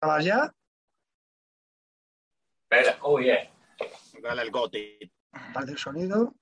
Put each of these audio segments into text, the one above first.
¿Grabas ya? Espera, oh yeah. Dale el goti. Parte el sonido.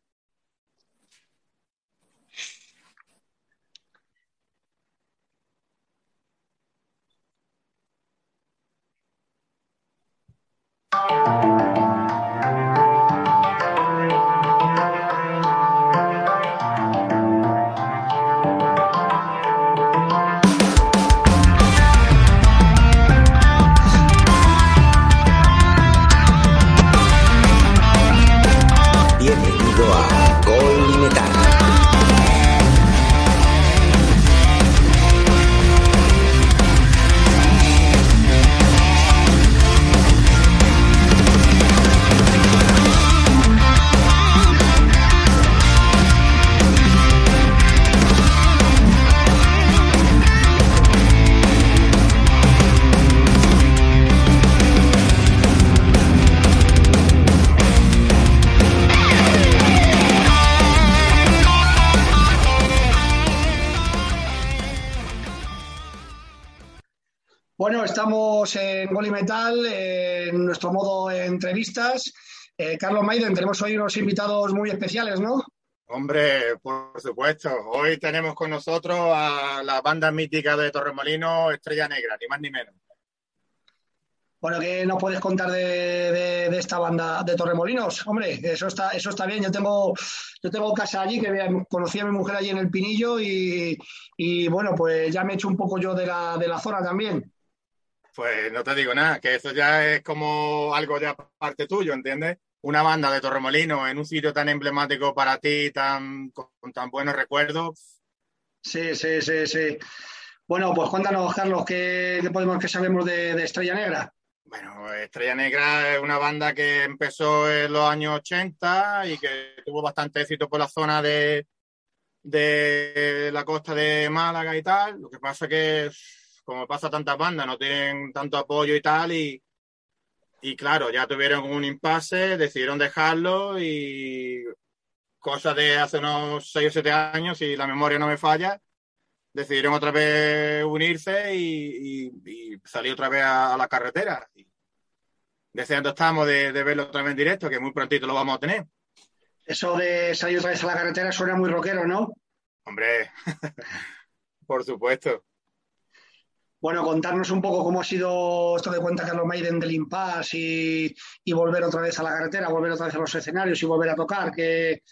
Bueno, estamos en Gol y Metal, en nuestro modo de entrevistas. Eh, Carlos Maiden, tenemos hoy unos invitados muy especiales, ¿no? Hombre, por supuesto. Hoy tenemos con nosotros a la banda mítica de Torremolino, Estrella Negra, ni más ni menos. Bueno, ¿qué nos puedes contar de, de- de esta banda de Torremolinos? Hombre, eso está, eso está bien. Yo tengo, yo tengo casa allí, que conocí a mi mujer allí en el Pinillo y, y, bueno, pues ya me he hecho un poco yo de la, de la zona también. Pues no te digo nada, que eso ya es como algo de parte tuyo, ¿entiendes? Una banda de Torremolino en un sitio tan emblemático para ti, tan, con, con tan buenos recuerdos. Sí, sí, sí, sí. Bueno, pues cuéntanos, Carlos, ¿qué, qué podemos, qué sabemos de, de Estrella Negra? Bueno, Estrella Negra es una banda que empezó en los años 80 y que tuvo bastante éxito por la zona de, de la costa de Málaga y tal. Lo que pasa que, como pasa a tantas bandas, no tienen tanto apoyo y tal y, y claro, ya tuvieron un impasse, decidieron dejarlo y cosas de hace unos 6 o 7 años, si la memoria no me falla, decidieron otra vez unirse y, y- y salir otra vez a, a la carretera. Y deseando estamos de, de verlo otra vez en directo, que muy prontito lo vamos a tener. Eso de salir otra vez a la carretera suena muy rockero, ¿no? Hombre, por supuesto. Bueno, contarnos un poco cómo ha sido esto que cuenta Carlos Maiden del impasse y, y volver otra vez a la carretera, volver otra vez a los escenarios y volver a tocar. ¿Qué,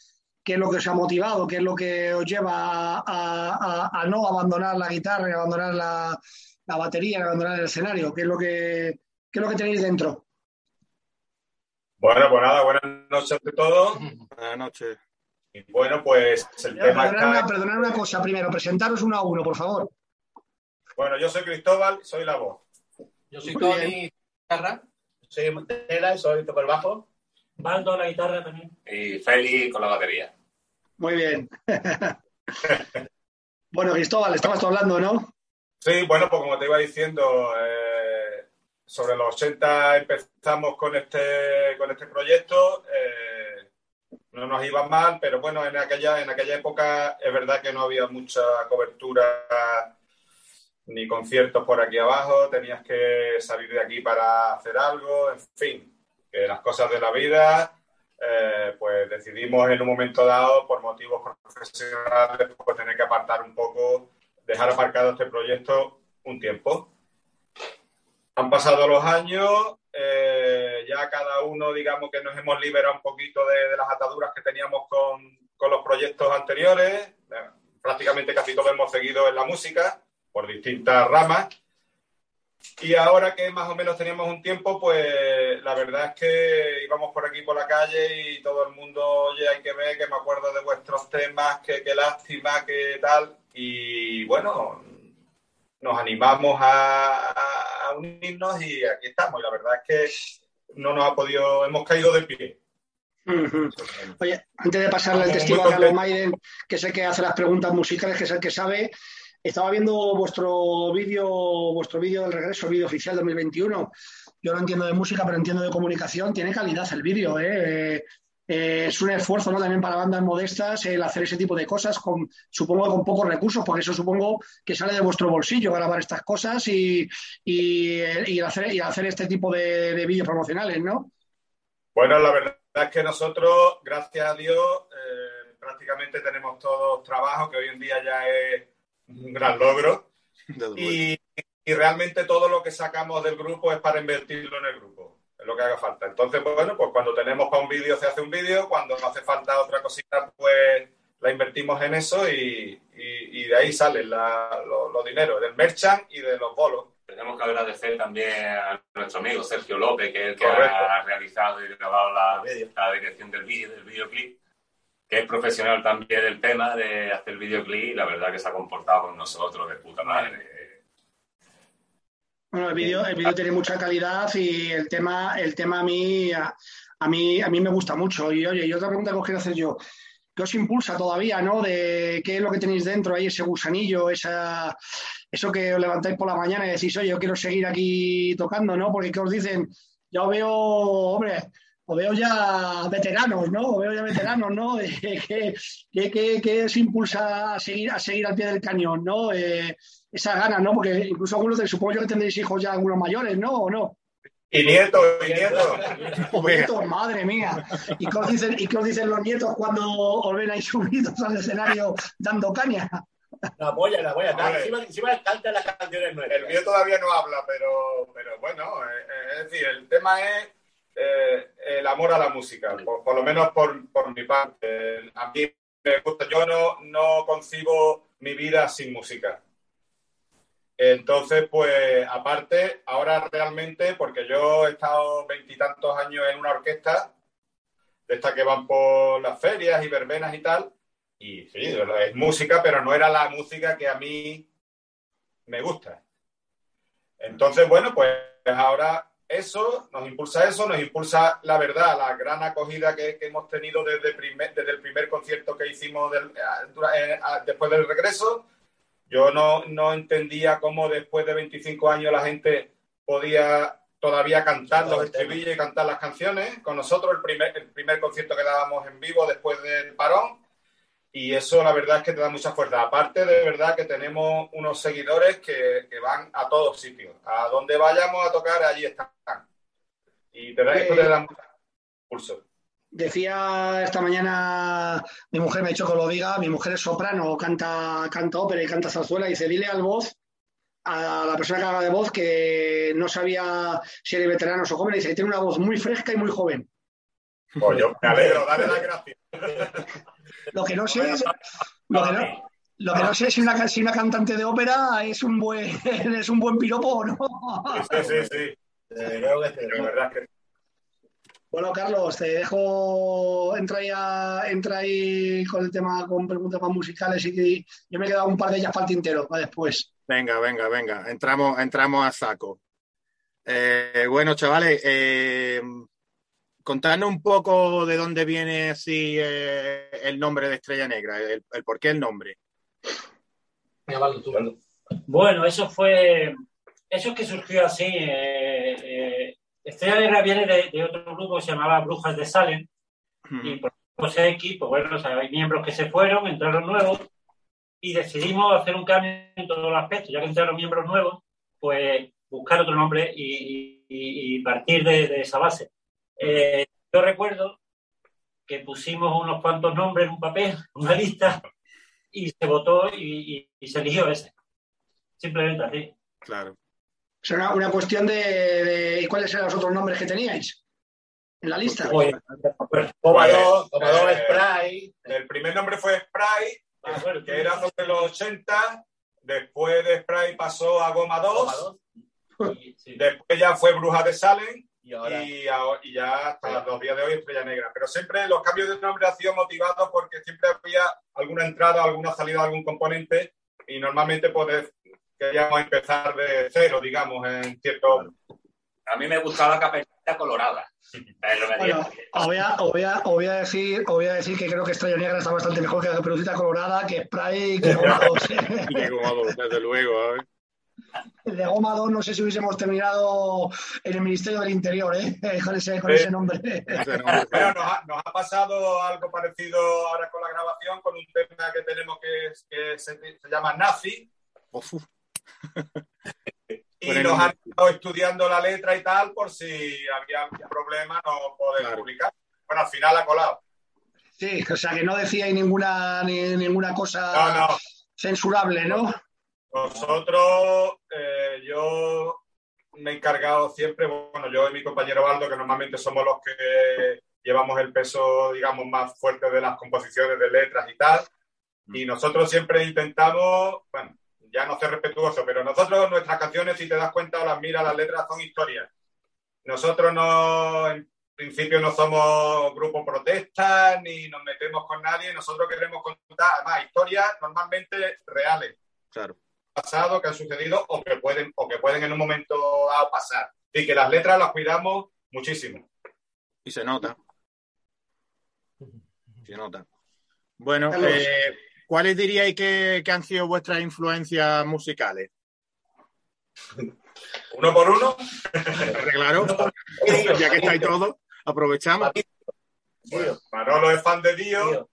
qué es lo que os ha motivado? ¿Qué es lo que os lleva a, a- a no abandonar la guitarra, y abandonar la, la batería, y abandonar el escenario? ¿Qué es lo que, qué es lo que tenéis dentro? Bueno, pues nada, buenas noches a todos. Buenas noches. Y bueno, pues el tema Perdonad está... perdonad una cosa primero, presentaros uno a uno, por favor. Bueno, yo soy Cristóbal, soy la voz. Yo soy Tony guitarra. Soy Tela y soy toco el bajo. Baldo la guitarra también. Y Feli con la batería. Muy bien. bueno, Cristóbal, estabas tú hablando, ¿no? Sí, bueno, pues como te iba diciendo, eh, sobre los 80 empezamos con este, con este proyecto. eh, no nos iba mal, pero bueno, en aquella, en aquella época es verdad que no había mucha cobertura ni conciertos por aquí abajo, tenías que salir de aquí para hacer algo, en fin, que las cosas de la vida, eh, pues decidimos en un momento dado, por motivos profesionales, pues tener que apartar un poco, dejar aparcado este proyecto un tiempo. Han pasado los años, eh, ya cada uno, digamos que nos hemos liberado un poquito de, las ataduras que teníamos con, con los proyectos anteriores. Prácticamente casi todos hemos seguido en la música por distintas ramas. Y ahora que más o menos teníamos un tiempo, pues la verdad es que íbamos por aquí por la calle y todo el mundo, oye, hay que ver, que me acuerdo de vuestros temas, que, que lástima, que tal. Y bueno, nos animamos a, a- unirnos y aquí estamos. Y la verdad es que no nos ha podido, hemos caído de pie. Oye, antes de pasarle el testigo a Carlos. Maiden, que el que hace las preguntas musicales, que es el que sabe, estaba viendo vuestro vídeo, vuestro vídeo del regreso, vídeo oficial 2021. Yo no entiendo de música, pero entiendo de comunicación. Tiene calidad el vídeo, ¿eh? Eh, eh, es un esfuerzo ¿no? también para bandas modestas el hacer ese tipo de cosas, con, supongo con pocos recursos, por eso supongo que sale de vuestro bolsillo grabar estas cosas y, y hacer, este tipo de, de vídeos promocionales, ¿no? Bueno, la verdad es que nosotros, gracias a Dios, eh, prácticamente tenemos todos trabajo, que hoy en día ya es un gran logro. Y, y realmente todo lo que sacamos del grupo es para invertirlo en el grupo, es lo que haga falta. Entonces, bueno, pues cuando tenemos para un vídeo se hace un vídeo, cuando hace falta otra cosita, pues la invertimos en eso y, y, y de ahí salen los lo dineros, del merchant y de los bolos. Tenemos que agradecer también a nuestro amigo Sergio López, que es el que Correcto. ha realizado y grabado la, la dirección del vídeo, del videoclip, que es profesional también del tema de hacer videoclip la verdad que se ha comportado con nosotros de puta madre. Bueno, el vídeo, el vídeo tiene mucha calidad y el tema, el tema a mí, a, mí, a mí me gusta mucho. Y oye, y otra pregunta que os quiero hacer yo. ¿Qué os impulsa todavía, no? De qué es lo que tenéis dentro ahí, ese gusanillo, esa, eso que os levantáis por la mañana y decís, oye, yo quiero seguir aquí tocando, ¿no? Porque ¿qué os dicen? Ya os veo, hombre, os veo ya veteranos, ¿no? Os veo ya veteranos, ¿no? ¿Qué, qué, qué, qué os impulsa a seguir, a seguir al pie del cañón, ¿no? Eh, esa gana, ¿no? Porque incluso algunos de, supongo yo que tendréis hijos ya algunos mayores, ¿no? ¿O no? Y nietos, y nietos. Nietos, madre mía. ¿Y qué, os dicen, ¿Y qué os dicen los nietos cuando os ven ahí subidos al escenario dando caña? La polla, la polla. Encima, encima canta las canciones nuevas. El mío todavía no habla, pero, pero bueno, eh, eh, es decir, el tema es eh, el amor a la música, por, por lo menos por, por mi parte. A mí me gusta, yo no, no concibo mi vida sin música. Entonces, pues, aparte, ahora realmente, porque yo he estado veintitantos años en una orquesta, de estas que van por las ferias y verbenas y tal, y sí, es música, pero no era la música que a mí me gusta. Entonces, bueno, pues ahora eso, nos impulsa eso, nos impulsa la verdad, la gran acogida que, que hemos tenido desde, primer- desde el primer concierto que hicimos del- a- dura- eh, a- después del regreso. Yo no, no entendía cómo después de 25 años la gente podía todavía cantar los estribillos y cantar las canciones. Con nosotros el primer, el primer concierto que dábamos en vivo después del parón. Y eso la verdad es que te da mucha fuerza. Aparte de verdad que tenemos unos seguidores que, que van a todos sitios. A donde vayamos a tocar, allí están. Y te da, esto te da mucho impulso. Decía esta mañana, mi mujer me ha dicho que lo diga, mi mujer es soprano, canta, canta ópera y canta zarzuela, y dice, dile al voz, a la persona que haga de voz, que no sabía si eres veterano o joven, y dice que tiene una voz muy fresca y muy joven. Pues yo me alegro, dale las gracias. Lo que no sé es, lo que no, lo que no sé es si una, si una cantante de ópera es un buen, es un buen piropo o no. Sí, sí, sí. Creo que sí. La verdad que Bueno, Carlos, te dejo, entra ahí, a- entra ahí con el tema, con preguntas más musicales y yo me he quedado un par de ellas para el tintero, para después. Venga, venga, venga. Entramos, entramos a saco. Eh, bueno, chavales, eh, contadnos un poco de dónde viene así eh, el nombre de Estrella Negra, el, el por qué el nombre. Bueno, eso fue. Eso es que surgió así. eh, eh, Estrella Negra viene de, de otro grupo que se llamaba Brujas de Salem. Y por los X, pues bueno, o sea, hay miembros que se fueron, entraron nuevos. Y decidimos hacer un cambio en todos los aspectos. Ya que entraron miembros nuevos, pues buscar otro nombre y, y- y partir de, de esa base. Eh, yo recuerdo que pusimos unos cuantos nombres en un papel, una lista, y se votó y, y- y se eligió ese. Simplemente así. Claro. Es una, una cuestión de, de- ¿y cuáles eran los otros nombres que teníais en la lista? Oye, Toma Pues, dos, toma dos eh, spray. el primer nombre fue Spray, ah, bueno, que era sobre los 80. Después de Spray pasó a Goma 2. Toma dos. y- sí. Después ya fue Brujas de Salem. Y ahora. y, ahora- y ya hasta los días de hoy Estrella Negra. Pero siempre los cambios de nombre han sido motivados porque siempre había alguna entrada, alguna salida algún componente y normalmente pues queríamos empezar de cero, digamos, en cierto... A mí me gustaba Caperucita Colorada. Bueno, os voy, a, os voy a- os voy a decir, os voy a decir que creo que Estrella Negra está bastante mejor que la Colorada, que Spray. Y que desde luego, ¿eh? De Goma 2 no sé si hubiésemos terminado en el Ministerio del Interior, ¿eh? Con ese, con ese nombre. Bueno, nos ha, nos ha pasado algo parecido ahora con la grabación, con un tema que tenemos que, que se, se llama Nazi, Uf, y nos han estado estudiando la letra y tal, por si había algún problema no poder Claro. publicar. Bueno, al final ha colado. Sí, o sea que no decíais ninguna, ni, ninguna cosa No, no. censurable, ¿no? Nosotros, eh, yo me he encargado siempre, bueno, yo y mi compañero Baldo, que normalmente somos los que llevamos el peso, digamos, más fuerte de las composiciones de letras y tal. Y nosotros siempre intentamos, bueno, ya no ser respetuoso, pero nosotros, nuestras canciones, si te das cuenta o las miras, las letras son historias. Nosotros no, en principio no somos grupo protesta ni nos metemos con nadie, nosotros queremos contar, además, historias normalmente reales claro. Pasado que han sucedido o que pueden o que pueden en un momento dado pasar. Y que las letras las cuidamos muchísimo. Y se nota. Se nota. Bueno, eh, ¿cuáles diríais que, que han sido vuestras influencias musicales? Uno por uno, Claro, ya que estáis todos, aprovechamos. Tío, Manolo es fan de Dio.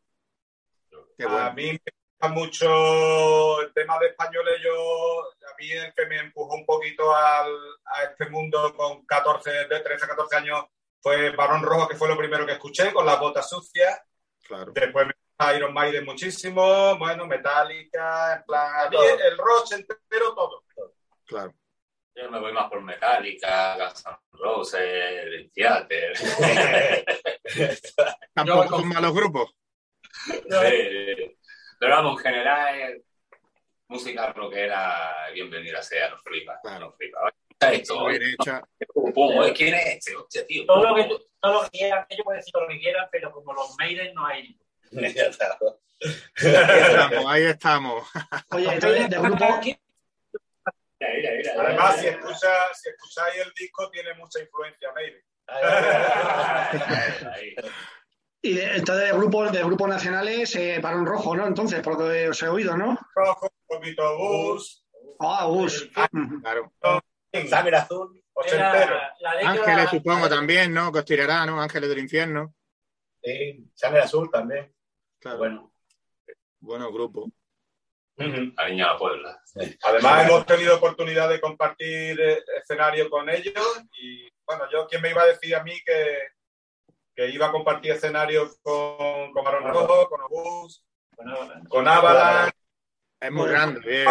Qué A bueno. mí mucho el tema de españoles. Yo, a mí el que me empujó un poquito al, a este mundo con 14, de 13, 14 años fue Barón Rojo, que fue lo primero que escuché, con las botas sucias. Claro. Después me gusta Iron Maiden muchísimo, bueno, Metallica, en plan, a mí Todo. el rock entero, todo. Claro. Yo me voy más por Metallica, Guns N' Roses, Theater. Tampoco con- malos grupos. Sí, Pero vamos, en general, música rockera, bienvenida sea, nos flipa. Claro. Nos flipa. Esto, ¿quién es este? Hostia, tío. Todo lo que, todo lo que quieran, ellos pueden decir lo que quieran, pero como los Maiden no hay. Ahí estamos, ahí estamos. Oye, entonces, de grupo, Mira, mira, mira. Además, si, escucha, si escucháis el disco, tiene mucha influencia Maiden. Ahí. Y de, entonces de grupos, de grupos nacionales, eh, Barón Rojo, ¿no? Entonces, por lo que os he oído, ¿no? Rojo, un poquito bus, Ah. Ujú. Claro. Sangre azul. ochentero. Era la letra, Ángeles, supongo, también, ¿no? Que os tirará, ¿no? Ángeles del infierno. Sí, sangre azul también. Claro. Bueno. Bueno, grupo. La Puebla. Además, hemos tenido oportunidad de compartir eh, escenario con ellos y, bueno, yo, ¿quién me iba a decir a mí que, que iba a compartir escenario con, con Barón Rojo, con Obús, con Avalanche, Es muy grande, bien.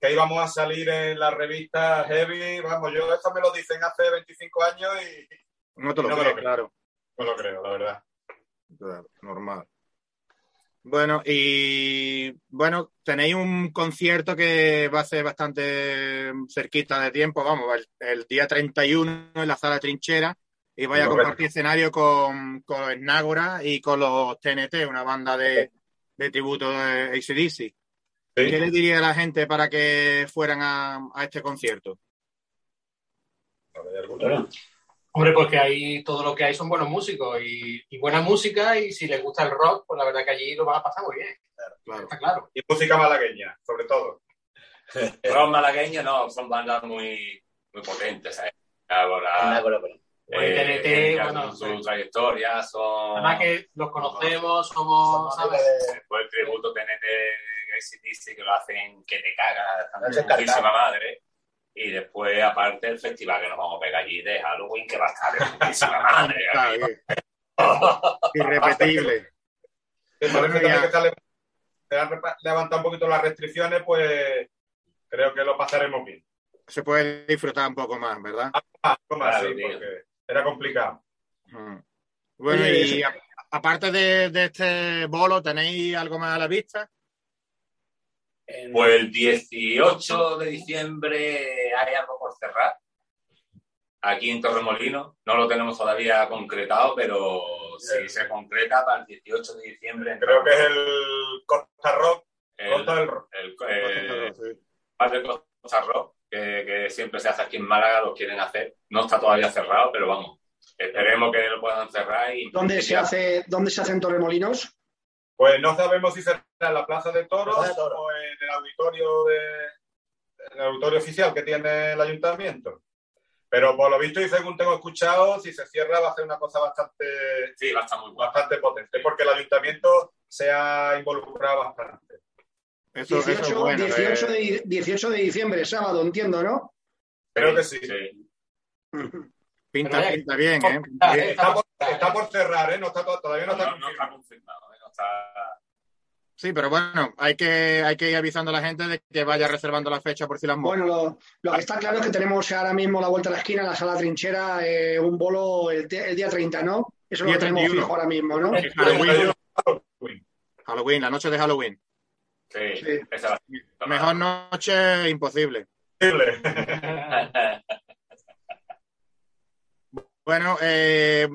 que íbamos a salir en la revista Heavy? Vamos, yo esto me lo dicen hace 25 años y No te lo No me creo, lo creo. claro. no lo creo, la verdad. Claro, normal. Bueno, y bueno, tenéis un concierto que va a ser bastante cerquita de tiempo, vamos, el, el día 31 en la sala Trinchera, y vais a compartir escenario con, con Snágora y con los TNT, una banda de, de tributo de ACDC. ¿Qué le diría a la gente para que fueran a, a este concierto? Bueno, Hombre, porque ahí todo lo que hay son buenos músicos y, y buena música y si les gusta el rock, pues la verdad que allí lo van a pasar muy bien. Claro. Está claro. Y música malagueña, sobre todo. Rock malagueño no, son bandas muy, muy potentes. ¿sabes? Ahora, eh, TNT, bueno, su, trayectoria, son... Además que los conocemos, somos, ¿sabes? Después el tributo TNT ACDC que lo hacen que te cagas, cagar. putísima madre. Y después, aparte, el festival que nos vamos a pegar allí de Halloween, que va a estar de putísima madre. Irrepetible. Bueno, que levantado un poquito las restricciones, pues creo que lo pasaremos bien. Se puede disfrutar un poco más, ¿verdad? Ah, algo más, Claro, sí, porque era complicado. Mm. Bueno, y a- aparte de, de este bolo, ¿tenéis algo más a la vista? Pues el 18 de diciembre hay algo por cerrar. Aquí en Torremolino. No lo tenemos todavía concretado, pero si se concreta para el 18 de diciembre. Creo que es el Costa Rock, el, Costa del Rock. el, eh, bar de Costa Rock, que, que siempre se hace aquí en Málaga, lo quieren hacer. No está todavía cerrado, pero vamos. Esperemos que lo puedan cerrar. Y ¿Dónde se hace, dónde se hacen Torremolinos? Pues no sabemos si será en la Plaza de Toros Plaza de Toros. o en el auditorio de en el auditorio oficial que tiene el ayuntamiento. Pero por lo visto y según tengo escuchado, si se cierra va a ser una cosa bastante, Sí, va a estar muy guapo. bastante potente, porque el ayuntamiento se ha involucrado bastante. Eso, eso es 18, bueno. 18 eh. de, 18 de diciembre, sábado, entiendo, ¿no? Creo que sí. Pinta, Pero, eh, pinta bien, ¿eh? Pinta ah, bien. Está por, está por cerrar, ¿eh? No está, to- todavía no está no, no está confirmado. confirmado. ¿eh? No está... Sí, pero bueno, hay que, hay que ir avisando a la gente de que vaya reservando la fecha por si las. Bueno, lo, lo que está claro es que tenemos ahora mismo la vuelta a la esquina, en la sala trinchera, eh, un bolo el, el día 30, ¿no? Eso Día lo tenemos 31. fijo ahora mismo, ¿no? Que Halloween. Halloween, la noche de Halloween. Sí, Sí. esa Mejor noche imposible. Bueno, eh,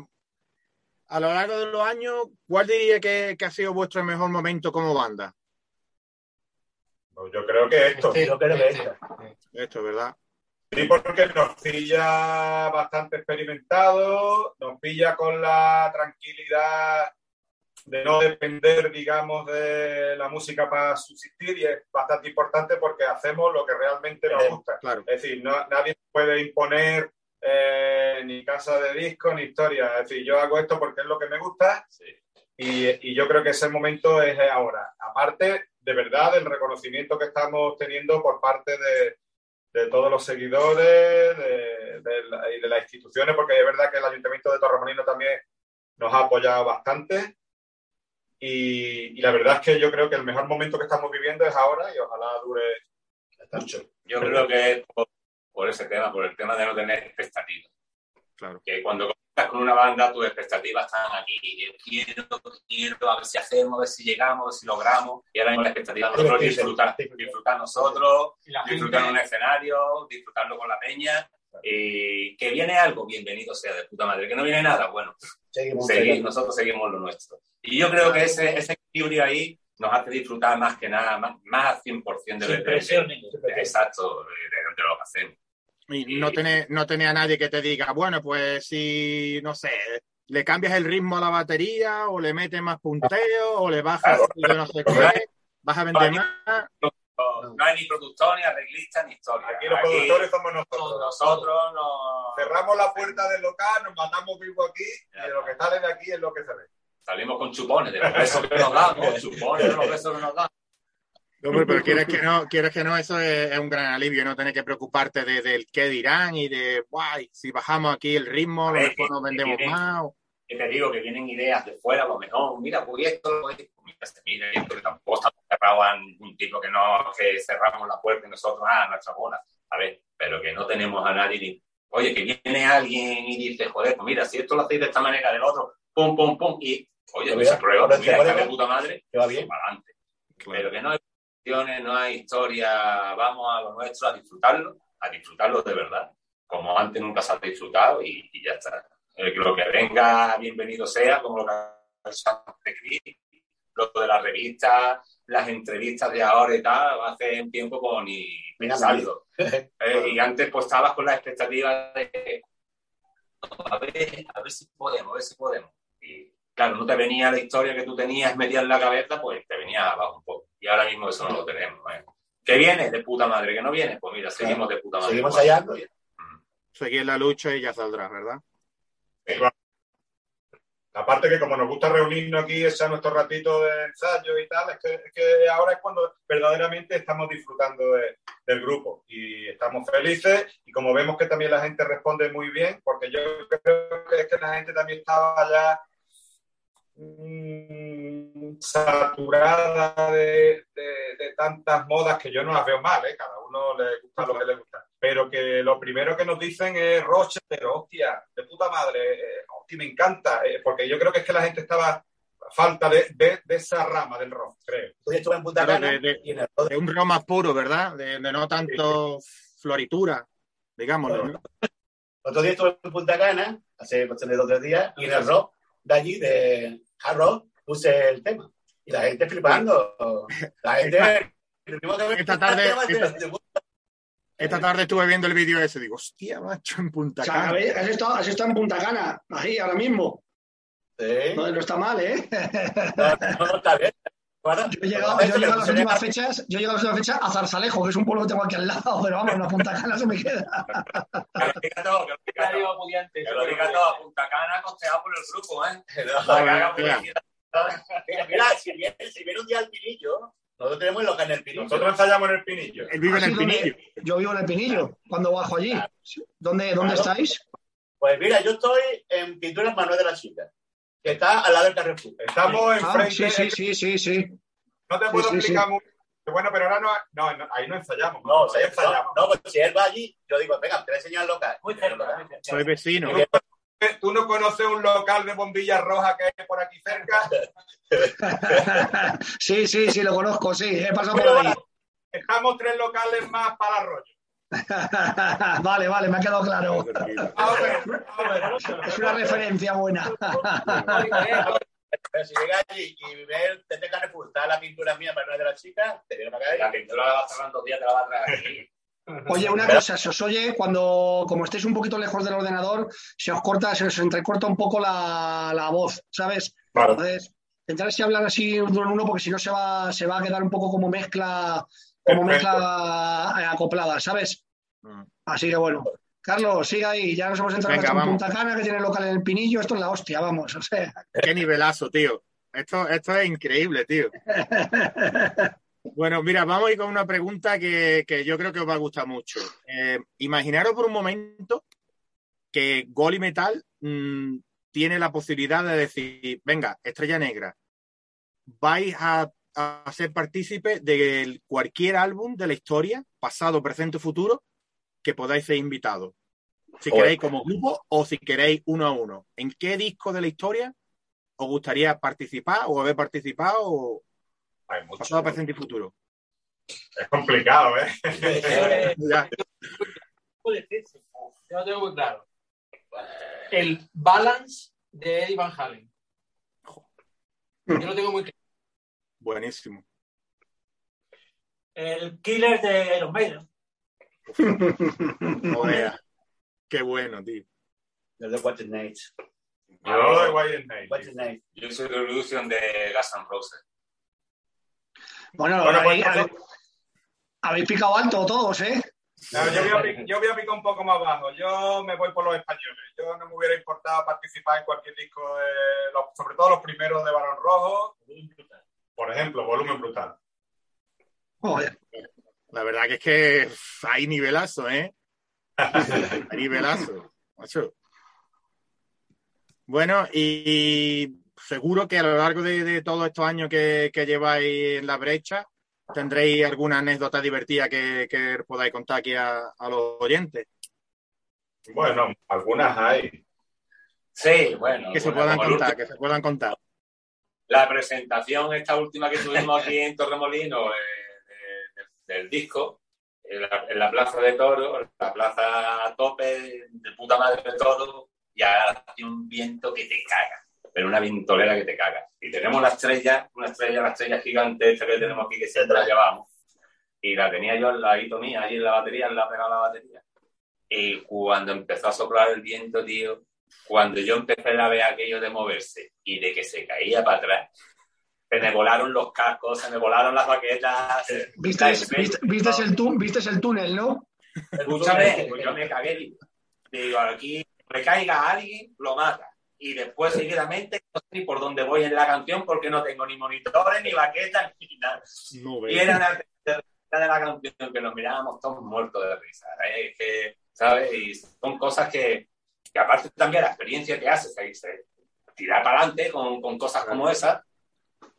a lo largo de los años, ¿cuál diría que, que ha sido vuestro mejor momento como banda? Pues yo creo que esto. Este, Yo creo que este. Esto, ¿verdad? Sí, porque nos pilla bastante experimentado, nos pilla con la tranquilidad de no depender, digamos, de la música para subsistir y es bastante importante porque hacemos lo que realmente nos gusta. Claro. Es decir, no, nadie puede imponer eh, ni casa de disco ni historia. Es decir, yo hago esto porque es lo que me gusta Sí. y, y yo creo que ese momento es ahora. Aparte, de verdad, del reconocimiento que estamos teniendo por parte de, de todos los seguidores de, de la- y de las instituciones, porque es verdad que el Ayuntamiento de Torremolino también nos ha apoyado bastante. Y, y la verdad es que yo creo que el mejor momento que estamos viviendo es ahora y ojalá dure mucho. Yo creo que es por, por ese tema, por el tema de no tener expectativas. Claro. Que cuando comienzas con una banda, tus expectativas están aquí. Yo quiero, quiero, a ver si hacemos, a ver si llegamos, a ver si logramos. Y ahora mismo la expectativa de nosotros es disfrutar, disfrutar nosotros, disfrutar un escenario, disfrutarlo con la peña. Y que viene algo, bienvenido sea de puta madre. Que no viene nada, bueno, Seguimos. seguir, nosotros seguimos lo nuestro. Y yo creo que ese, ese equilibrio ahí nos hace disfrutar más que nada, más, más al 100% de, Sin de- de- presiones. de- exacto, de, de- de lo que hacemos. Y no tener, no tener a nadie que te diga, bueno, pues si, no sé, le cambias el ritmo a la batería o le metes más punteo o le bajas Claro. yo no sé qué, vas a vender más. No, no hay ni productor, ni arreglista, ni historia. Aquí los productores somos nosotros. nosotros no Cerramos la puerta del local, nos matamos vivo aquí y lo que sale de aquí es lo que se ve. salimos con chupones de los besos que nos damos, chupones de los besos que nos. No, hombre, pero quieres que no, quieres que no, eso es, es un gran alivio, no tener que preocuparte de, del qué dirán y de, guay, si bajamos aquí el ritmo, a lo mejor nos vendemos más. o- Que te digo que vienen ideas de fuera, a lo mejor, mira, pues esto, pues, mira, se mira, esto que tampoco estamos cerrados a ningún tipo, que no, que cerramos la puerta y nosotros, ah, nuestra bola. A ver, pero que no tenemos a nadie ni, oye, que viene alguien y dice, joder, pues mira, si esto lo hacéis de esta manera, del otro, pum, pum, pum, y, oye, pues Mira, se prueba, pues mira, se está de puta madre, Que va bien. para adelante. Claro. Pero que no hay cuestiones, no hay historia, vamos a lo nuestro, a disfrutarlo, a disfrutarlo de verdad, como antes nunca se ha disfrutado y, y ya está. Eh, lo que venga, bienvenido sea, como lo que ha de Cris, lo de las revistas, las entrevistas de ahora y tal, hace un tiempo con ni pensarlo. Eh, y antes pues estabas con la expectativa de a ver, a ver si podemos, a ver si podemos. Y claro, no te venía la historia que tú tenías metida en la cabeza, pues te venía abajo un poco. Y ahora mismo eso no lo tenemos. ¿eh? ¿Que viene? De puta madre. ¿Que no viene? Pues mira, seguimos de puta madre. Seguimos Igual. hallando. Seguir la lucha y ya saldrá, ¿verdad? Aparte que como nos gusta reunirnos aquí, echar nuestro ratito de ensayo y tal, es que, ahora es cuando verdaderamente estamos disfrutando de- del grupo y estamos felices y como vemos que también la gente responde muy bien, porque yo creo que es que la gente también estaba ya mm, saturada de, de- de tantas modas que yo no las veo mal, ¿eh? cada uno le gusta lo que le gusta. Pero que lo primero que nos dicen es Rochester, hostia, de puta madre, eh, hostia, me encanta, eh, porque yo creo que es que la gente estaba a falta de, de- de esa rama del rock, creo. Hoy estuve en Punta Cana de- de- y en el De un rock más puro, ¿verdad? De, de no tanto floritura, digámoslo. ¿no? otro día estuve en Punta Cana, hace cuestión de dos o tres días, y en el rock de allí, de hard rock, puse el tema. Y la gente flipando. La gente... esta tarde- esta- Esta tarde estuve viendo el vídeo ese, digo, hostia, macho, en Punta O sea, Cana. ¿habéis- has, estado, has estado en Punta Cana, ahí ahora mismo. Sí. No, no está mal, ¿eh? No, no, está bien. Bueno, Yo he llegado, yo he llegado a las últimas fechas, yo he llegado a las últimas fechas a Zarzalejo, que es un pueblo que tengo aquí al lado, pero vamos, una Punta Cana se me queda. Que lo diga todo, que lo diga todo. Radio Pudiente. Que lo diga todo. Punta Cana costeado por el grupo, ¿eh? Mira, si viene, si viene un día al Pinillo, nosotros tenemos el local en el Pinillo. Nosotros ensayamos en el Pinillo. Él vive en Así el Pinillo. Yo vivo en el Pinillo, cuando bajo allí. ¿Dónde, dónde Claro. estáis? Pues mira, yo estoy en Pinturas Manuel de la Chica, que está al lado del Carrefour. Estamos Ah, enfrente. sí, sí, sí, sí, sí. No te puedo Sí, sí, explicar sí. mucho. Bueno, pero ahora no, no, no, ahí no ensayamos. No, ahí no, ensayamos. no, pues si él va allí, yo digo, venga, te voy a enseñar el local. Muy cerca, muy cerca. Soy vecino. ¿Tú no conoces un local de bombillas rojas que hay por aquí cerca? sí, sí, sí, lo conozco, sí, he pasado por ahí. Dejamos tres locales más para arroyo. vale, vale, me ha quedado claro. A ver, a ver. Es una referencia buena. Pero si llegas allí y ves desde Carrefour, está la pintura mía Manuel de la Chica, te viene para acá. La pintura la vas cerrando dos días, te la vas a traer aquí. Oye, una cosa, se os oye cuando, como estéis un poquito lejos del ordenador, se os corta, se os entrecorta un poco la, la voz, ¿sabes? Claro. Entonces, intentar si hablar así uno en uno, porque si no se va, se va a quedar un poco como mezcla, como Perfecto. mezcla eh, acoplada, ¿sabes? Mm. Así que bueno. Carlos, sigue ahí, ya nos hemos entrado Venga, en vamos. Punta Cana, que tiene local en el Pinillo, esto es la hostia, vamos, o sea. Qué nivelazo, tío. Esto, esto es increíble, tío. Bueno, mira, vamos a ir con una pregunta que, que yo creo que os va a gustar mucho. Eh, imaginaros por un momento que Gol y Metal mm, tiene la posibilidad de decir, venga, Estrella Negra, vais a, a ser partícipe de cualquier álbum de la historia, pasado, presente o futuro, que podáis ser invitados. Si queréis como grupo o si queréis uno a uno. ¿En qué disco de la historia os gustaría participar o haber participado o Hay mucho. pasado, presente y futuro? Es complicado, ¿eh? Eh, Ya. Yo lo tengo muy claro. El balance de Eddie Van Halen. Yo lo tengo muy claro. Buenísimo. El killer de los. Joder, qué bueno, tío. El de Night. Yo de White Night. Night. Yo soy Revolution de Gas N' Roses. Bueno, pues, habéis, habéis picado alto todos, ¿eh? No, yo, voy a, pi- yo voy a picar un poco más abajo. Yo me voy por los españoles. Yo no me hubiera importado participar en cualquier disco, de los- sobre todo los primeros de Barón Rojo. Por ejemplo, Volumen Brutal. Joder. La verdad que es que hay nivelazo, ¿eh? Hay nivelazo. macho. Bueno, y seguro que a lo largo de, de todos estos años que, que lleváis en la brecha, tendréis alguna anécdota divertida que, que podáis contar aquí a, a los oyentes. Bueno, algunas hay. Sí, bueno. Que se puedan contar, último- que se puedan contar. La presentación, esta última que tuvimos aquí en Torremolino, eh, de- de- del disco, en la, en la plaza de Toro, en la plaza a tope, de puta madre de todo, y hace un viento que te caga, pero una ventolera que te caga. Y tenemos la estrella, una estrella, la estrella gigante esta que tenemos aquí, que siempre la llevamos, y la tenía yo al ladito mía, ahí en la batería, la pegado a la batería. Y cuando empezó a soplar el viento, tío, cuando yo empecé a ver aquello de moverse y de que se caía para atrás, se me volaron los cascos, se me volaron las baquetas. ¿Viste, viste, vistes el, tú- vistes el túnel, no? Escúchame, pues yo me cagué. Digo, digo, aquí me caiga alguien, lo mata. Y después, seguidamente, no sé ni por dónde voy en la canción porque no tengo ni monitores, ni baquetas, ni nada. No Y era la tercera de la canción que nos mirábamos todos muertos de risa. ¿eh? Que, ¿sabes? Y son cosas que, que aparte también la experiencia que haces, ahí se tirar para adelante con, con cosas como esas,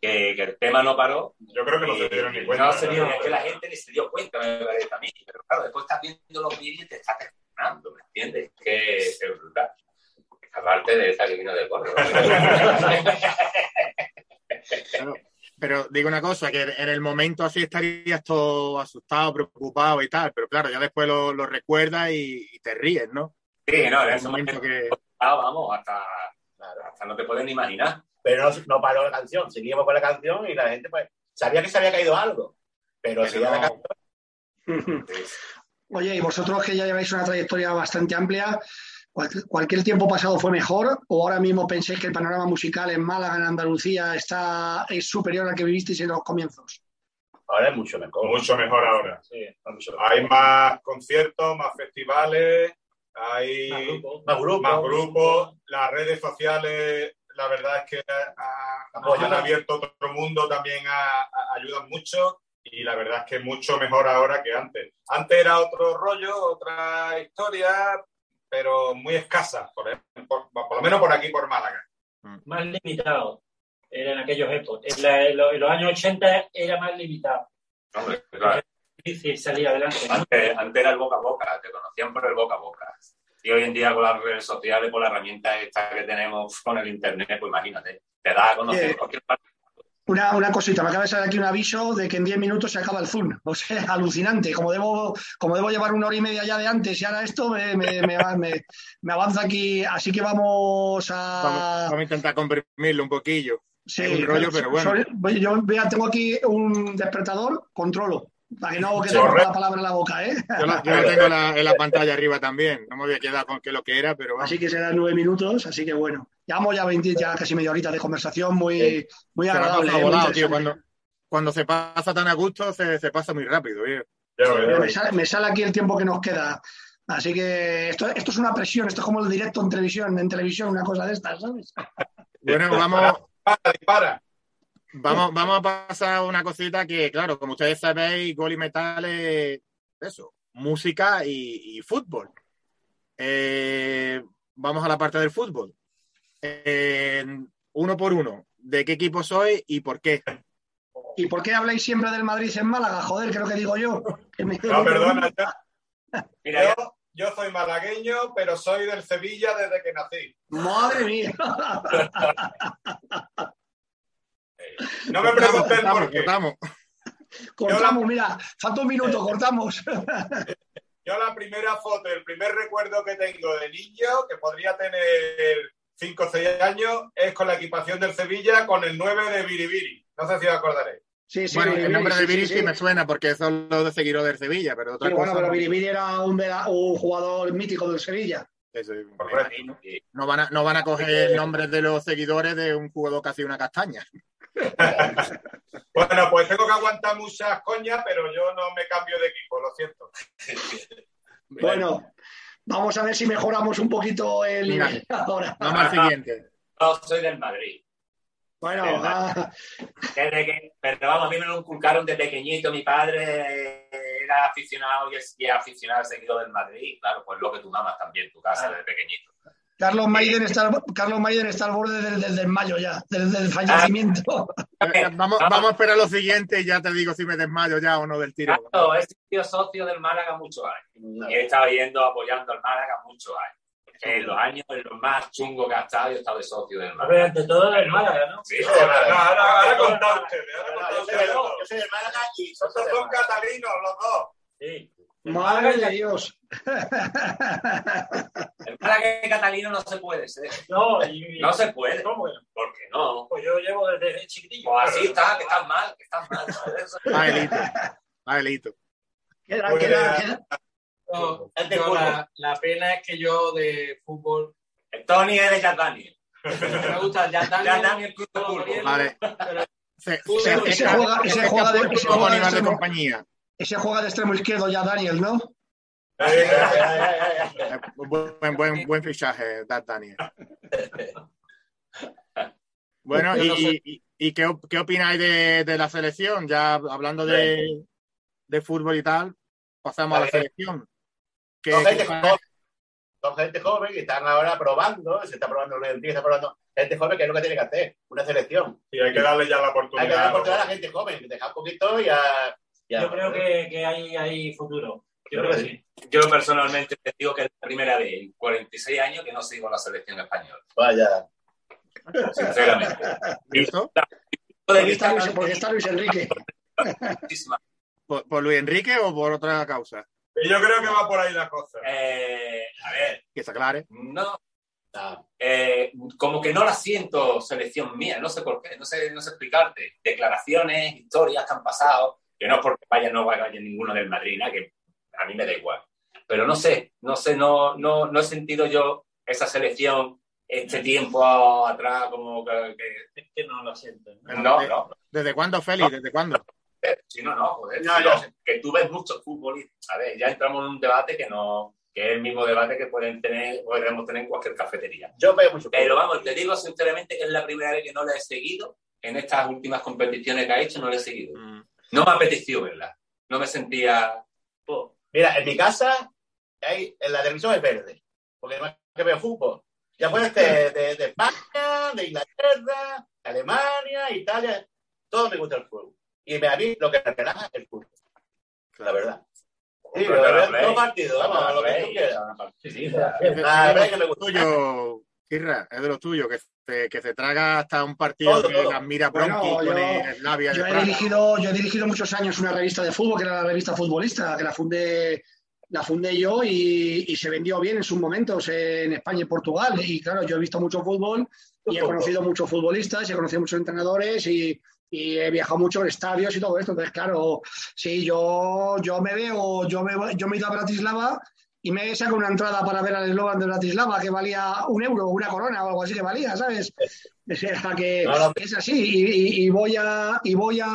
que, que el tema no paró. Yo creo que no se dieron ni cuenta. No se dio, es que la gente ni se dio cuenta, me parece a mí. Pero claro, después estás viendo los vídeos y te estás gestionando, ¿me entiendes? Que es brutal. Aparte de esa que vino de Córdoba. Claro. Pero digo una cosa, que en el momento así estarías todo asustado, preocupado y tal, pero claro, ya después lo, lo recuerdas y, y te ríes, ¿no? Sí, no, en ese momento momento que... ah, vamos, hasta, hasta no te puedes ni imaginar. Pero no, no paró la canción, seguíamos con la canción y la gente pues sabía que se había caído algo. Pero, Pero seguía no. la canción. Oye, y vosotros que ya lleváis una trayectoria bastante amplia, cualquier tiempo pasado fue mejor o ahora mismo pensáis que el panorama musical en Málaga, en Andalucía, está, es superior al que vivisteis en los comienzos? Ahora es mucho mejor. Mucho mejor ahora. Sí. Mucho mejor. Hay más conciertos, más festivales, hay Más grupos. Más grupos. más grupos, las redes sociales, la verdad es que ha- han abierto otro mundo, también a- a- ayudan mucho y la verdad es que mucho mejor ahora que antes. Antes era otro rollo, otra historia, pero muy escasa, por, por- por lo menos por aquí, por Málaga. Más limitado. Era en aquellos épocas. En, la- en los, en los años 80 era más limitado. Hombre, claro. Difícil salir adelante. Antes, antes era el boca a boca, te conocían por el boca a boca. Y hoy en día con las redes sociales, con las herramientas estas que tenemos con el internet, pues imagínate, te da a conocer cualquier parte. Una, una cosita, me acaba de salir aquí un aviso de que en 10 minutos se acaba el Zoom. O sea, alucinante. Como debo, como debo llevar una hora y media ya de antes y ahora esto me, me, me, va- me- me avanza aquí. Así que vamos a. Vamos, vamos a intentar comprimirlo un poquillo. Sí, un rollo, pero bueno. yo vea, tengo aquí un despertador, controlo. Para que no quede Correcto. la palabra en la boca, ¿eh? Yo lo tengo en la, en la pantalla arriba también. No me voy a quedar con que lo que era, pero vamos. Así que serán nueve minutos, así que bueno. Llevamos ya 20, ya casi media horita de conversación muy, muy agradable. ¿eh? Muy tío. Cuando, cuando se pasa tan a gusto, se, se pasa muy rápido. tío. Ya me, sale, me sale aquí el tiempo que nos queda. Así que esto, esto es una presión, esto es como el directo en televisión, en televisión, una cosa de estas, ¿sabes? Bueno, vamos, Dispara, dispara. vamos, vamos a pasar a una cosita que, claro, como ustedes sabéis, Gol y Metal es eso, música y, y fútbol. Eh, vamos a la parte del fútbol. Eh, uno por uno, ¿de qué equipo soy y por qué? ¿Y por qué habláis siempre del Madrid en Málaga? Joder, creo que digo yo. Que me- No, perdona, yo, Mira, ya- yo, yo soy malagueño, pero soy del Sevilla desde que nací. Madre mía. No me preguntes el cortamos, por qué. cortamos. Cortamos, mira, falta un minuto, cortamos. Yo la primera foto, el primer recuerdo que tengo de niño, que podría tener 5 o 6 años, es con la equipación del Sevilla con el 9 de Biribiri. No sé si os acordaréis. Sí, sí, Bueno, el Biribiri, nombre de sí, Viri sí, sí sí. me suena porque son los de seguidor del Sevilla, pero otra Sí, cosa. bueno, pero. Biribiri era un, un jugador mítico del Sevilla. Eso, No van, a, no van a coger nombres de los seguidores de un jugador que hacía una castaña. Bueno, pues tengo que aguantar muchas coñas, pero yo no me cambio de equipo, lo siento. Bueno, vamos a ver si mejoramos un poquito el nivel ahora. Vamos al siguiente. no, soy del Madrid. Bueno, ah, Desde que, pero vamos, a mí me lo inculcaron de pequeñito. Mi padre era aficionado y es, y es aficionado seguido del Madrid. Claro, pues lo que tu mamá también, tu casa desde pequeñito. Carlos Maiden está, Carlos Maiden está al borde del, del desmayo ya, del, del fallecimiento. Eh, Vamos, vamos a esperar lo siguiente y ya te digo si me desmayo ya o no del tiro. Claro, he sido socio del Málaga muchos años. Y he estado yendo apoyando al Málaga muchos años. En los años, en los más chungos que ha estado, yo he estado de socio del Málaga. ante todo el Málaga, ¿no? Sí, Ahora, ahora, ahora contad ustedes, Yo soy del- del Málaga y son catalinos los dos. Sí. Madre de Dios. El Málaga y Catalino no se puede ser. No, y, No se puede. ¿Cómo? ¿Por qué no? Pues yo llevo desde chiquitillo. Pues así está, que estás mal, que estás mal. ¿sabes? Ah, Elito. Ah, Elito. Queda, Pues, queda, queda- No, la, la pena es que yo de fútbol El Tony es de Daniel. me gusta ya Jack Daniel, Daniel Club de Fútbol. Vale. pero Se, se- ese se- juega- ese se juega de- juega compañía. Ese juega de extremo izquierdo ya Daniel, ¿no? Buen, buen, buen fichaje, Daniel. Bueno, ¿y, qué, qué opináis de, de la selección? Ya hablando de, de fútbol y tal, pasamos a la selección. ¿Qué- Son gente joven, son gente joven que están ahora probando, se está probando el Olympique, está probando gente joven que es lo que tiene que hacer, una selección. Y hay que darle ya la Hay que dar oportunidad. oportunidad a la gente joven, dejar un poquito y a... Yo creo que, que hay, hay futuro. Yo Yo creo que creo sí. Yo personalmente te digo que es la primera vez en 46 años que no sigo la selección española. Vaya. Sinceramente. ¿Listo? Porque está, Luis, porque está Luis Enrique. ¿Por, por Luis Enrique o por otra causa? Yo creo que va por ahí la cosa. Eh, a ver, Que se aclare. no, eh, como que no la siento selección mía, no sé por qué, no sé, no sé explicarte. Declaraciones, historias que han pasado, que no es porque vaya no vaya ninguno del Madrid, nada, que a mí me da igual. pero no sé, no sé, no, no, no he sentido yo esa selección este tiempo atrás como que... Es que no lo siento. No, no. ¿Desde cuándo, Félix? ¿Desde cuándo? Sí, no, no, joder. No, no. yo sé Que tú ves mucho fútbol y, a ver, ya entramos en un debate que no, que es el mismo debate que pueden tener, podemos tener en cualquier cafetería. Yo veo mucho. Pero vamos, te digo sinceramente que es la primera vez que no la he seguido. En estas últimas competiciones que ha hecho, no la he seguido. Mm. No me apeteció verla. No me sentía. Mira, en mi casa, hay, en la televisión es verde, porque además que veo fútbol. Ya puedes de, de, de España, de Inglaterra, Alemania, Italia, todo me gusta el fútbol. Y me- a mí lo que me relaja es el fútbol, la verdad. Sí, Pero pero la veo Play, todo partido, vamos, lo que tú quieras. Sí, sí, La verdad es que me gusta. tuyo, Es de los tuyos, que se, que se traga hasta un partido Todo, de todo. las mira Bueno, Bronqui con yo- el Slavia Yo he, dirigido, yo he dirigido muchos años una revista de fútbol, que era la revista futbolista, que la fundé, la fundé yo y, y se vendió bien en sus momentos en España y Portugal. Y claro, yo he visto mucho fútbol y he conocido muchos futbolistas, y he conocido muchos entrenadores y, y he viajado mucho en estadios y todo esto. Entonces, claro, sí, yo, yo me veo, yo me, yo me he ido a Bratislava y me saco una entrada para ver al eslogan de Bratislava que valía un euro, una corona o algo así que valía, ¿sabes? O sea, que es así y, y- y voy a y voy a,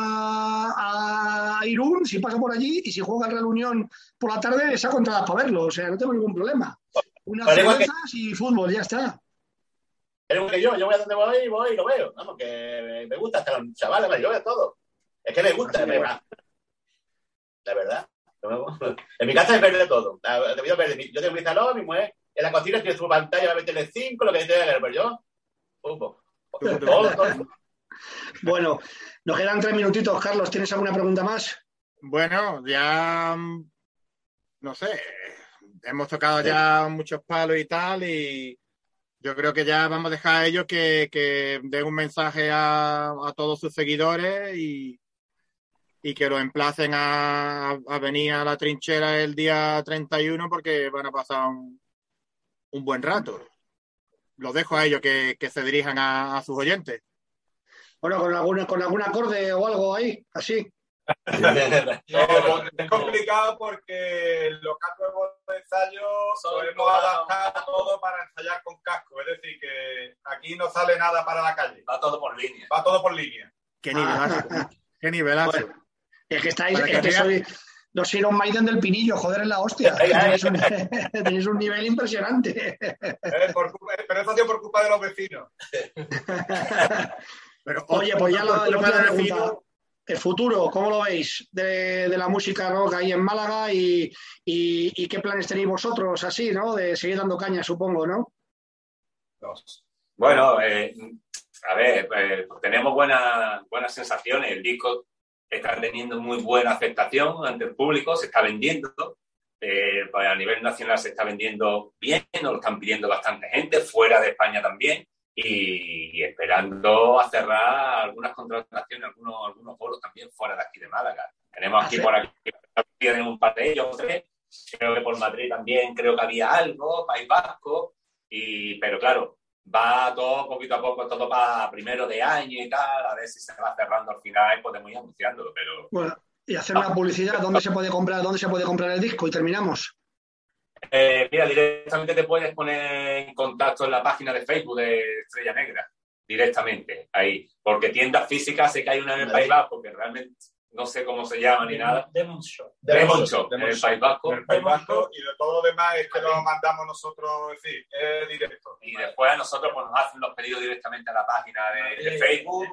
a Irún si paso por allí y si juega el Real Unión por la tarde saco entradas para verlo, o sea, no tengo ningún problema. Unas que- cervezas y fútbol, ya está. Pero igual que yo, yo voy a donde voy y voy y lo veo. Vamos, que me gusta hasta los chavales, yo veo todo. Es que me gusta, va. La verdad. En mi casa es verde todo. Vida es verde. Yo tengo mi salón, mi mujer, en la cocina tiene su pantalla, va a meterle 5, lo que tenga que ver, pero yo, fútbol. Todo, todo. Bueno, nos quedan tres minutitos, Carlos, ¿tienes alguna pregunta más? Bueno, ya mm, no sé, hemos tocado ya muchos palos y tal, y yo creo que ya vamos a dejar a ellos que, que den un mensaje a, a todos sus seguidores y, y que los emplacen a, a venir a la trinchera el día 31 porque van a pasar un, un buen rato. Los dejo a ellos que, que se dirijan a, a sus oyentes. Bueno, con alguna, con algún acorde o algo ahí, así. No, es complicado porque local nuevo de ensayo lo todas- adaptado todo para ensayar con casco. Es decir, que aquí no sale nada para la calle. Va todo por línea. Va todo por línea. Qué nivelazo, qué nivelazo. Bueno, es que estáis, que es que soy los Iron Maiden del Pinillo, joder, es la hostia. Ay. Tenéis un, tenéis un nivel impresionante. Eh, por culpa- pero eso ha sido por culpa de los vecinos. Pero, Oye, pues ya última del pregunta. vecino, El futuro, ¿cómo lo veis de, de la música rock ahí en Málaga y, y- y qué planes tenéis vosotros así, ¿no? De seguir dando caña, supongo, ¿no? Bueno, eh, a ver, eh, tenemos buenas buenas sensaciones. El disco está teniendo muy buena aceptación ante el público, se está vendiendo. Eh, pues a nivel nacional se está vendiendo bien, nos lo están pidiendo bastante gente, fuera de España también. Y, y esperando a cerrar algunas contrataciones, algunos, algunos bolos también fuera de aquí de Málaga. Tenemos aquí ¿Ah, por aquí, tienen un par de ellos, tres. Creo que por Madrid también creo que había algo, País Vasco. Y, pero claro, va todo poquito a poco, todo para primero de año y tal, a ver si se va cerrando al final y podemos ir anunciándolo, pero Bueno, y hacer una publicidad, ¿dónde se puede comprar, dónde se puede comprar el disco? Y terminamos. eh, mira, directamente te puedes poner en contacto en la página de Facebook de Estrella Negra, directamente, ahí, porque tiendas físicas sé que hay una en el País Vasco, que realmente no sé cómo se llama ni nada, Demon Shop. Demon Shop, en el. País Vasco, El País Vasco y de todo lo demás es que lo mandamos nosotros, es decir, es directo. y después a nosotros pues, nos hacen los pedidos directamente a la página de, de Facebook,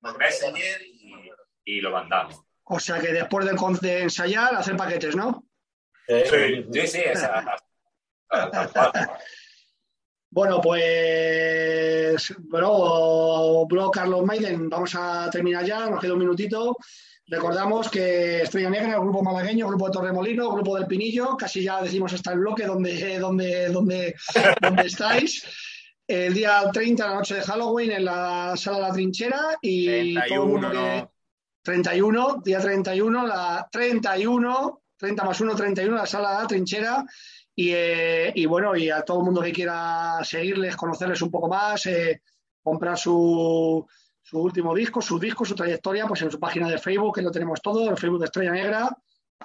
por Messenger y, y lo mandamos. O sea que después de ensayar, hacer paquetes, ¿no? Sí. Sí, sí, esa. tal- tal cual. Bueno, pues, bueno, bro Carlos Maiden, vamos a terminar ya, nos queda un minutito. Recordamos que Estrella Negra, el grupo malagueño, grupo de Torremolino, grupo del Pinillo, casi ya decimos hasta el bloque donde, donde, donde, donde estáis. El día 30, la noche de Halloween, en la sala La Trinchera y todo el mundo 31, que... ¿no? 31, día 31, la 31, 30 más 1, 31, la sala La Trinchera. Y, eh, y bueno, y a todo el mundo que quiera seguirles, conocerles un poco más, eh, comprar su, su último disco, sus discos, su trayectoria, pues en su página de Facebook, que lo tenemos todo, el Facebook de Estrella Negra,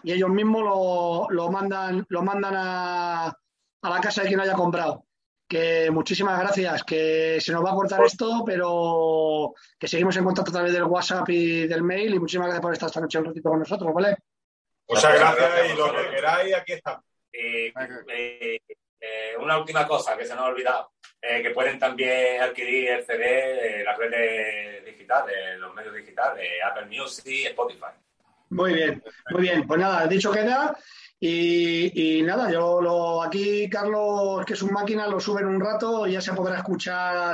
y ellos mismos lo, lo mandan, lo mandan a, a la casa de quien haya comprado. Que muchísimas gracias, que se nos va a cortar esto, pero que seguimos en contacto a través del WhatsApp y del mail y muchísimas gracias por estar esta noche un ratito con nosotros, ¿vale? Muchas gracias y lo que queráis, aquí estamos. Eh, eh, eh, una última cosa que se nos ha olvidado, eh, que pueden también adquirir el CD en las redes digitales, los medios digitales, Apple Music, Spotify. Muy bien, muy bien. Pues nada, dicho queda. Y, y nada, yo lo aquí, Carlos, que es un máquina, lo sube en un rato y ya se podrá escuchar